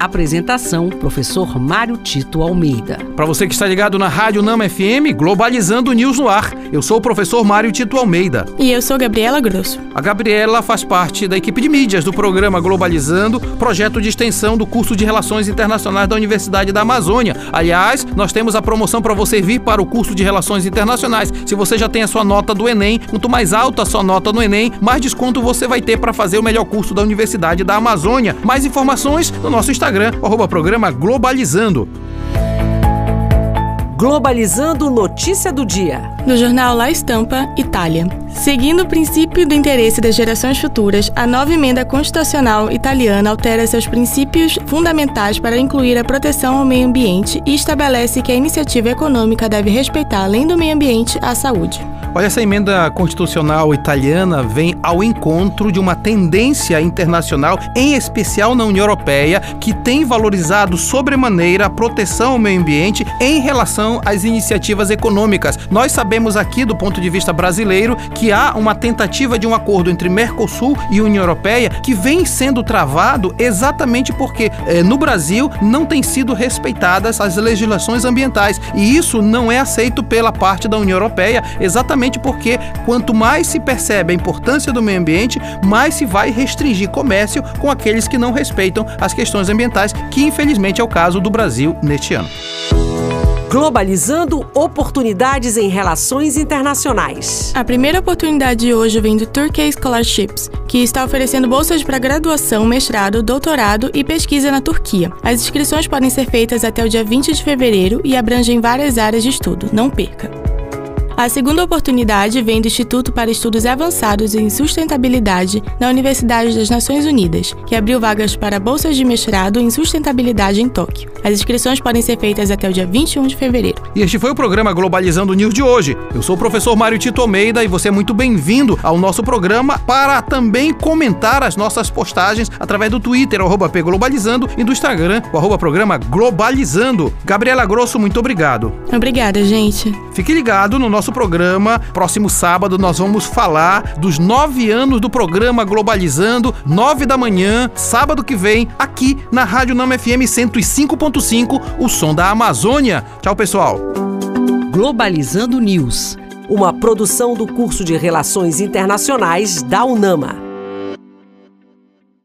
Apresentação: Professor Mário Tito Almeida. Para você que está ligado na Rádio Nama FM, Globalizando News no ar. Eu sou o professor Mário Tito Almeida. E eu sou Gabriela Grosso. A Gabriela faz parte da equipe de mídias do programa Globalizando, projeto de extensão do curso de Relações Internacionais da Universidade da Amazônia. Aliás, nós temos a promoção para você vir para o curso de Relações Internacionais. Se você já tem a sua nota do Enem, quanto mais alta a sua nota no Enem, mais desconto você vai ter para fazer o melhor curso da Universidade da Amazônia. Mais informações no nosso Instagram Instagram, arroba programa Globalizando. Globalizando Notícia do Dia. No jornal La Estampa, Itália. Seguindo o princípio do interesse das gerações futuras, a nova emenda constitucional italiana altera seus princípios fundamentais para incluir a proteção ao meio ambiente e estabelece que a iniciativa econômica deve respeitar, além do meio ambiente, a saúde. Olha, essa emenda constitucional italiana vem ao encontro de uma tendência internacional, em especial na União Europeia, que tem valorizado sobremaneira a proteção ao meio ambiente em relação às iniciativas econômicas. Nós sabemos aqui, do ponto de vista brasileiro, que há uma tentativa de um acordo entre Mercosul e União Europeia que vem sendo travado exatamente porque eh, no Brasil não têm sido respeitadas as legislações ambientais e isso não é aceito pela parte da União Europeia, exatamente porque quanto mais se percebe a importância do meio ambiente, mais se vai restringir comércio com aqueles que não respeitam as questões ambientais, que infelizmente é o caso do Brasil neste ano. Globalizando oportunidades em relações internacionais. A primeira oportunidade de hoje vem do Turkey Scholarships, que está oferecendo bolsas para graduação, mestrado, doutorado e pesquisa na Turquia. As inscrições podem ser feitas até o dia 20 de fevereiro e abrangem várias áreas de estudo. Não perca! A segunda oportunidade vem do Instituto para Estudos Avançados em Sustentabilidade na Universidade das Nações Unidas, que abriu vagas para bolsas de mestrado em sustentabilidade em Tóquio. As inscrições podem ser feitas até o dia 21 de fevereiro. E este foi o programa Globalizando News de hoje. Eu sou o professor Mário Tito Almeida e você é muito bem-vindo ao nosso programa para também comentar as nossas postagens através do Twitter, arroba Globalizando, e do Instagram, o arroba programa Globalizando. Gabriela Grosso, muito obrigado. Obrigada, gente. Fique ligado no nosso programa. Próximo sábado nós vamos falar dos nove anos do programa Globalizando, nove da manhã, sábado que vem, aqui na Rádio Nama FM 105.5, o som da Amazônia. Tchau, pessoal. Globalizando News, uma produção do curso de Relações Internacionais da UNAMA.